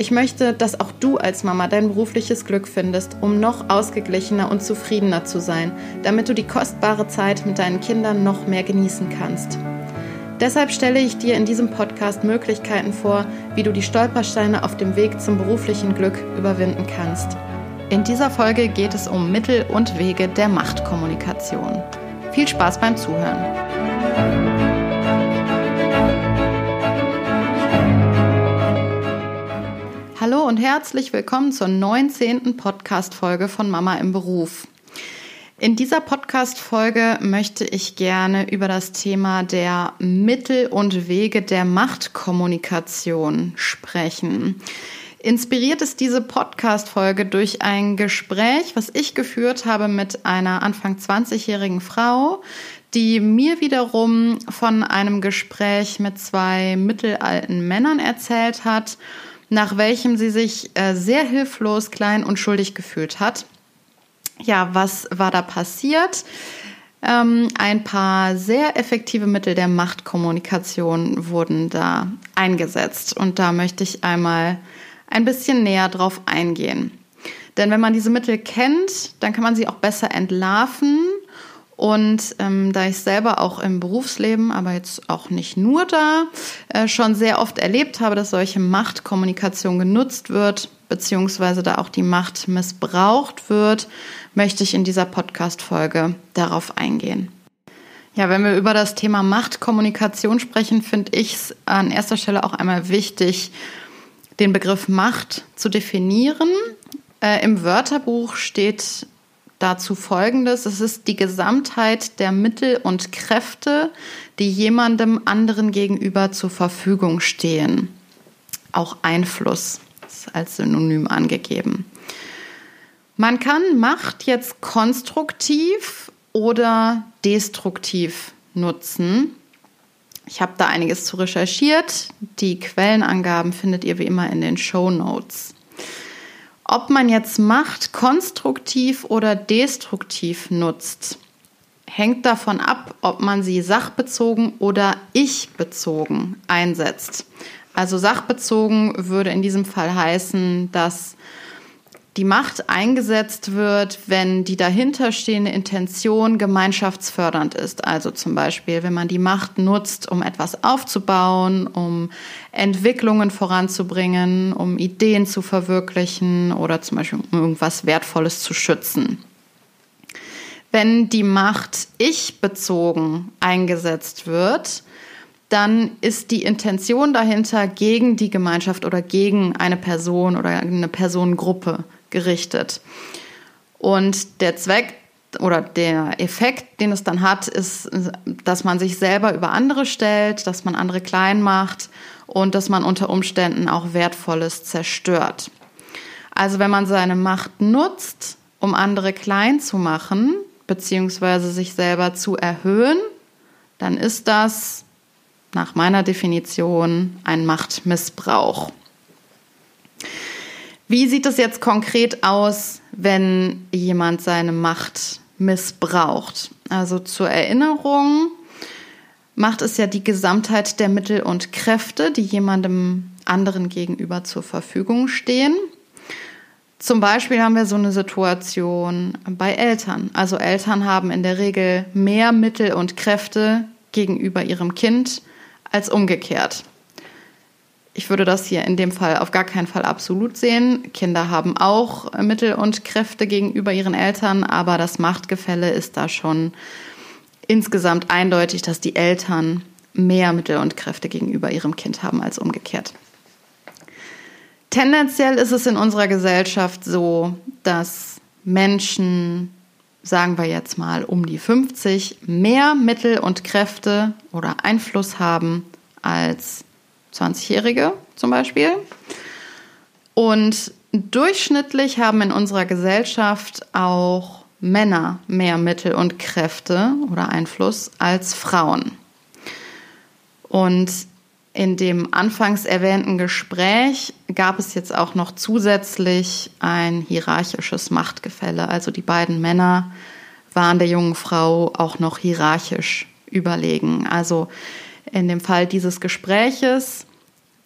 Ich möchte, dass auch du als Mama dein berufliches Glück findest, um noch ausgeglichener und zufriedener zu sein, damit du die kostbare Zeit mit deinen Kindern noch mehr genießen kannst. Deshalb stelle ich dir in diesem Podcast Möglichkeiten vor, wie du die Stolpersteine auf dem Weg zum beruflichen Glück überwinden kannst. In dieser Folge geht es um Mittel und Wege der Machtkommunikation. Viel Spaß beim Zuhören. Und herzlich willkommen zur 19. Podcast-Folge von Mama im Beruf. In dieser Podcast-Folge möchte ich gerne über das Thema der Mittel und Wege der Machtkommunikation sprechen. Inspiriert ist diese Podcast-Folge durch ein Gespräch, was ich geführt habe mit einer Anfang 20-jährigen Frau, die mir wiederum von einem Gespräch mit zwei mittelalten Männern erzählt hat nach welchem sie sich äh, sehr hilflos, klein und schuldig gefühlt hat. Ja, was war da passiert? Ähm, ein paar sehr effektive Mittel der Machtkommunikation wurden da eingesetzt. Und da möchte ich einmal ein bisschen näher drauf eingehen. Denn wenn man diese Mittel kennt, dann kann man sie auch besser entlarven und ähm, da ich selber auch im Berufsleben, aber jetzt auch nicht nur da, äh, schon sehr oft erlebt habe, dass solche Machtkommunikation genutzt wird, beziehungsweise da auch die Macht missbraucht wird, möchte ich in dieser Podcast-Folge darauf eingehen. Ja, wenn wir über das Thema Machtkommunikation sprechen, finde ich es an erster Stelle auch einmal wichtig, den Begriff Macht zu definieren. Äh, Im Wörterbuch steht dazu Folgendes. Es ist die Gesamtheit der Mittel und Kräfte, die jemandem anderen gegenüber zur Verfügung stehen. Auch Einfluss ist als Synonym angegeben. Man kann Macht jetzt konstruktiv oder destruktiv nutzen. Ich habe da einiges zu recherchiert. Die Quellenangaben findet ihr wie immer in den Show Notes. Ob man jetzt Macht konstruktiv oder destruktiv nutzt, hängt davon ab, ob man sie sachbezogen oder ich-bezogen einsetzt. Also sachbezogen würde in diesem Fall heißen, dass die Macht eingesetzt wird, wenn die dahinterstehende Intention gemeinschaftsfördernd ist. Also zum Beispiel, wenn man die Macht nutzt, um etwas aufzubauen, um Entwicklungen voranzubringen, um Ideen zu verwirklichen oder zum Beispiel um irgendwas Wertvolles zu schützen. Wenn die Macht ich bezogen eingesetzt wird, dann ist die Intention dahinter gegen die Gemeinschaft oder gegen eine Person oder eine Personengruppe gerichtet. Und der Zweck oder der Effekt, den es dann hat, ist, dass man sich selber über andere stellt, dass man andere klein macht und dass man unter Umständen auch Wertvolles zerstört. Also wenn man seine Macht nutzt, um andere klein zu machen, beziehungsweise sich selber zu erhöhen, dann ist das nach meiner Definition ein Machtmissbrauch. Wie sieht es jetzt konkret aus, wenn jemand seine Macht missbraucht? Also zur Erinnerung, Macht ist ja die Gesamtheit der Mittel und Kräfte, die jemandem anderen gegenüber zur Verfügung stehen. Zum Beispiel haben wir so eine Situation bei Eltern. Also Eltern haben in der Regel mehr Mittel und Kräfte gegenüber ihrem Kind als umgekehrt Ich würde das hier in dem Fall auf gar keinen Fall absolut sehen. Kinder haben auch Mittel und Kräfte gegenüber ihren Eltern, aber das Machtgefälle ist da schon insgesamt eindeutig, dass die Eltern mehr Mittel und Kräfte gegenüber ihrem Kind haben als umgekehrt. Tendenziell ist es in unserer Gesellschaft so, dass Menschen, sagen wir jetzt mal um die 50, mehr Mittel und Kräfte oder Einfluss haben als 20-Jährige zum Beispiel. Und durchschnittlich haben in unserer Gesellschaft auch Männer mehr Mittel und Kräfte oder Einfluss als Frauen. Und in dem anfangs erwähnten Gespräch gab es jetzt auch noch zusätzlich ein hierarchisches Machtgefälle. Also die beiden Männer waren der jungen Frau auch noch hierarchisch überlegen. Also in dem Fall dieses Gespräches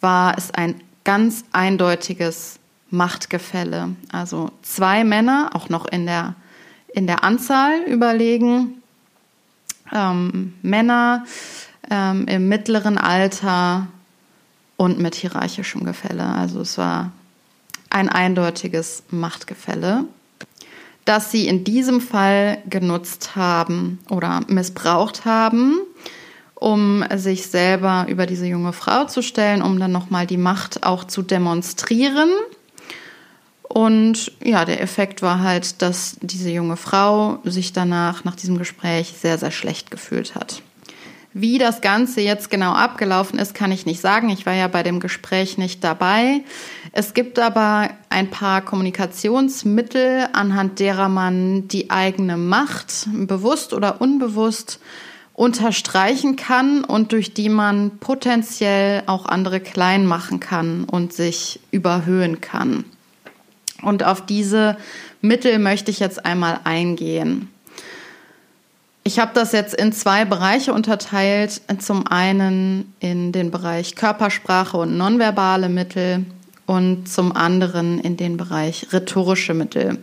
war es ein ganz eindeutiges Machtgefälle. Also zwei Männer, auch noch in der, in der Anzahl überlegen. Ähm, Männer ähm, im mittleren Alter und mit hierarchischem Gefälle. Also es war ein eindeutiges Machtgefälle, das sie in diesem Fall genutzt haben oder missbraucht haben, um sich selber über diese junge Frau zu stellen, um dann nochmal die Macht auch zu demonstrieren. Und ja, der Effekt war halt, dass diese junge Frau sich danach, nach diesem Gespräch, sehr, sehr schlecht gefühlt hat. Wie das Ganze jetzt genau abgelaufen ist, kann ich nicht sagen. Ich war ja bei dem Gespräch nicht dabei. Es gibt aber ein paar Kommunikationsmittel, anhand derer man die eigene Macht bewusst oder unbewusst unterstreichen kann und durch die man potenziell auch andere klein machen kann und sich überhöhen kann. Und auf diese Mittel möchte ich jetzt einmal eingehen. Ich habe das jetzt in zwei Bereiche unterteilt. Zum einen in den Bereich Körpersprache und nonverbale Mittel und zum anderen in den Bereich rhetorische Mittel.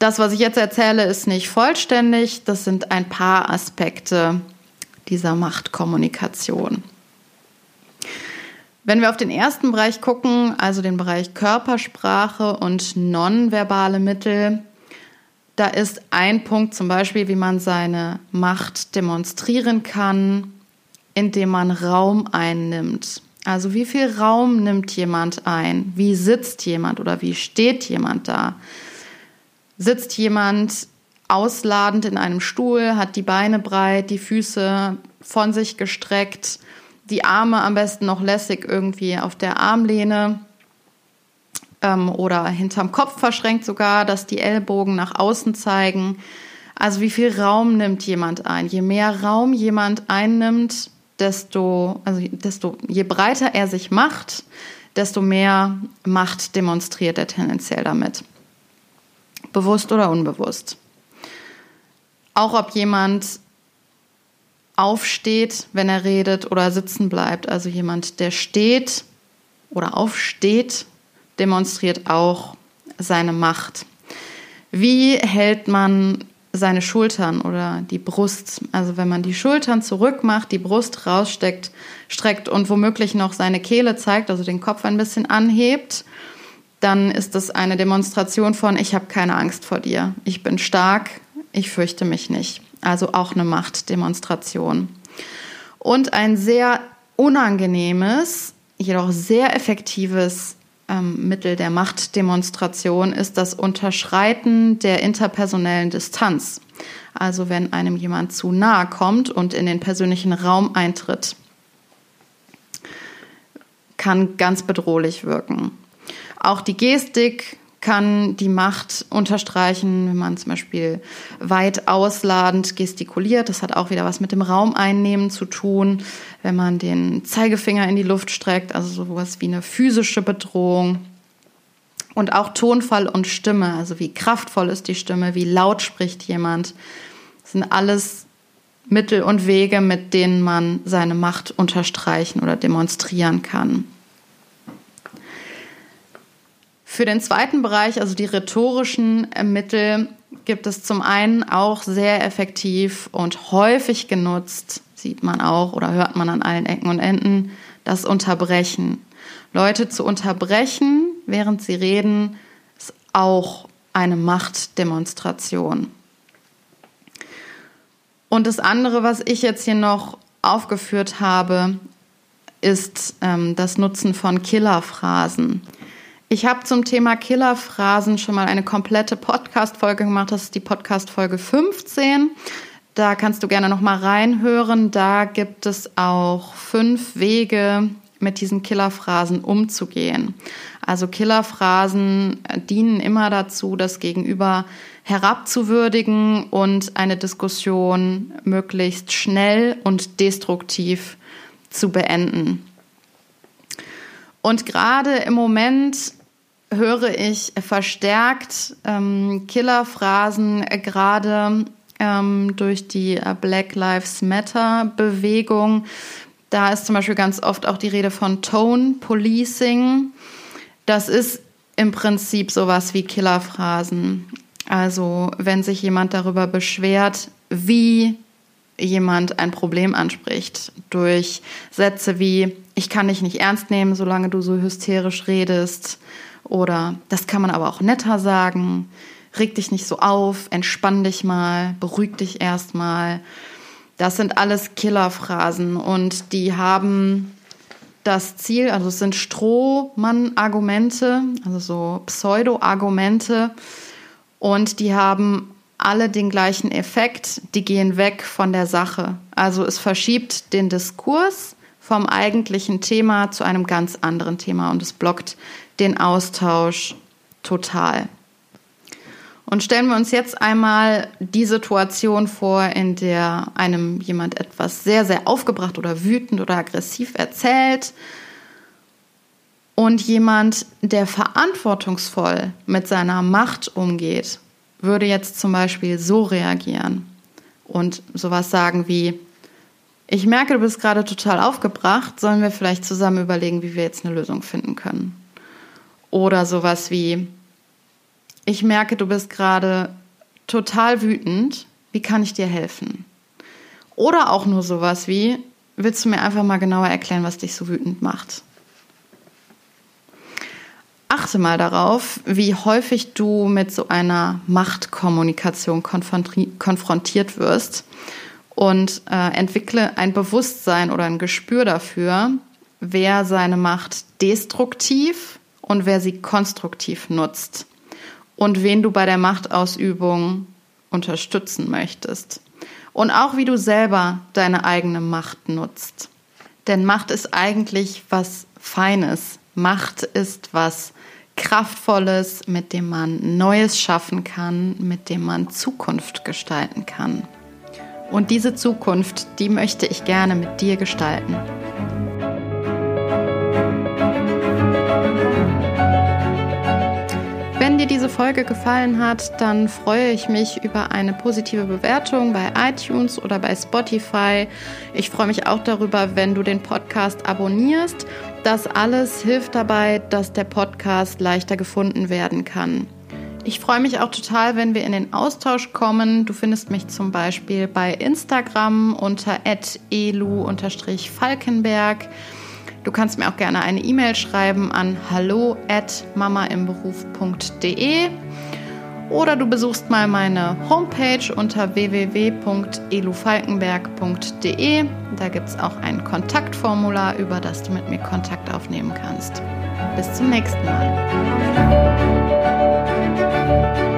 Das, was ich jetzt erzähle, ist nicht vollständig. Das sind ein paar Aspekte dieser Machtkommunikation. Wenn wir auf den ersten Bereich gucken, also den Bereich Körpersprache und nonverbale Mittel, da ist ein Punkt zum Beispiel, wie man seine Macht demonstrieren kann, indem man Raum einnimmt. Also wie viel Raum nimmt jemand ein? Wie sitzt jemand oder wie steht jemand da? Sitzt jemand ausladend in einem Stuhl, hat die Beine breit, die Füße von sich gestreckt, die Arme am besten noch lässig irgendwie auf der Armlehne ähm, oder hinterm Kopf verschränkt sogar, dass die Ellbogen nach außen zeigen. Also wie viel Raum nimmt jemand ein? Je mehr Raum jemand einnimmt, desto, also desto, je breiter er sich macht, desto mehr Macht demonstriert er tendenziell damit bewusst oder unbewusst. Auch ob jemand aufsteht, wenn er redet oder sitzen bleibt. Also jemand, der steht oder aufsteht, demonstriert auch seine Macht. Wie hält man seine Schultern oder die Brust? Also wenn man die Schultern zurück macht, die Brust raussteckt, streckt und womöglich noch seine Kehle zeigt, also den Kopf ein bisschen anhebt, dann ist es eine Demonstration von, ich habe keine Angst vor dir, ich bin stark, ich fürchte mich nicht. Also auch eine Machtdemonstration. Und ein sehr unangenehmes, jedoch sehr effektives ähm, Mittel der Machtdemonstration ist das Unterschreiten der interpersonellen Distanz. Also wenn einem jemand zu nahe kommt und in den persönlichen Raum eintritt, kann ganz bedrohlich wirken. Auch die Gestik kann die Macht unterstreichen, wenn man zum Beispiel weit ausladend gestikuliert. Das hat auch wieder was mit dem Raum einnehmen zu tun. Wenn man den Zeigefinger in die Luft streckt, also sowas wie eine physische Bedrohung. Und auch Tonfall und Stimme, also wie kraftvoll ist die Stimme, wie laut spricht jemand. Das sind alles Mittel und Wege, mit denen man seine Macht unterstreichen oder demonstrieren kann. Für den zweiten Bereich, also die rhetorischen Mittel, gibt es zum einen auch sehr effektiv und häufig genutzt, sieht man auch oder hört man an allen Ecken und Enden, das Unterbrechen. Leute zu unterbrechen, während sie reden, ist auch eine Machtdemonstration. Und das andere, was ich jetzt hier noch aufgeführt habe, ist ähm, das Nutzen von Killerphrasen. Ich habe zum Thema Killerphrasen schon mal eine komplette Podcast-Folge gemacht. Das ist die Podcast-Folge 15. Da kannst du gerne noch mal reinhören. Da gibt es auch fünf Wege, mit diesen Killerphrasen umzugehen. Also Killerphrasen dienen immer dazu, das Gegenüber herabzuwürdigen und eine Diskussion möglichst schnell und destruktiv zu beenden. Und gerade im Moment höre ich verstärkt ähm, Killerphrasen, äh, gerade ähm, durch die äh, Black Lives Matter Bewegung. Da ist zum Beispiel ganz oft auch die Rede von Tone Policing. Das ist im Prinzip sowas wie Killerphrasen. Also wenn sich jemand darüber beschwert, wie jemand ein Problem anspricht, durch Sätze wie ich kann dich nicht ernst nehmen, solange du so hysterisch redest, oder das kann man aber auch netter sagen, reg dich nicht so auf, entspann dich mal, beruhig dich erstmal. Das sind alles Killerphrasen und die haben das Ziel, also es sind Strohmann-Argumente, also so Pseudo-Argumente und die haben alle den gleichen Effekt, die gehen weg von der Sache. Also es verschiebt den Diskurs vom eigentlichen Thema zu einem ganz anderen Thema und es blockt den Austausch total. Und stellen wir uns jetzt einmal die Situation vor, in der einem jemand etwas sehr, sehr aufgebracht oder wütend oder aggressiv erzählt und jemand, der verantwortungsvoll mit seiner Macht umgeht, würde jetzt zum Beispiel so reagieren und sowas sagen wie, ich merke, du bist gerade total aufgebracht, sollen wir vielleicht zusammen überlegen, wie wir jetzt eine Lösung finden können. Oder sowas wie, ich merke, du bist gerade total wütend, wie kann ich dir helfen? Oder auch nur sowas wie, willst du mir einfach mal genauer erklären, was dich so wütend macht? Achte mal darauf, wie häufig du mit so einer Machtkommunikation konfrontiert wirst und äh, entwickle ein Bewusstsein oder ein Gespür dafür, wer seine Macht destruktiv und wer sie konstruktiv nutzt und wen du bei der Machtausübung unterstützen möchtest. Und auch wie du selber deine eigene Macht nutzt. Denn Macht ist eigentlich was Feines. Macht ist was Kraftvolles, mit dem man Neues schaffen kann, mit dem man Zukunft gestalten kann. Und diese Zukunft, die möchte ich gerne mit dir gestalten. Wenn dir diese Folge gefallen hat, dann freue ich mich über eine positive Bewertung bei iTunes oder bei Spotify. Ich freue mich auch darüber, wenn du den Podcast abonnierst. Das alles hilft dabei, dass der Podcast leichter gefunden werden kann. Ich freue mich auch total, wenn wir in den Austausch kommen. Du findest mich zum Beispiel bei Instagram unter elu-falkenberg. Du kannst mir auch gerne eine E-Mail schreiben an hallo at mamaimberuf.de oder du besuchst mal meine Homepage unter www.elufalkenberg.de. Da gibt es auch ein Kontaktformular, über das du mit mir Kontakt aufnehmen kannst. Bis zum nächsten Mal. Thank you.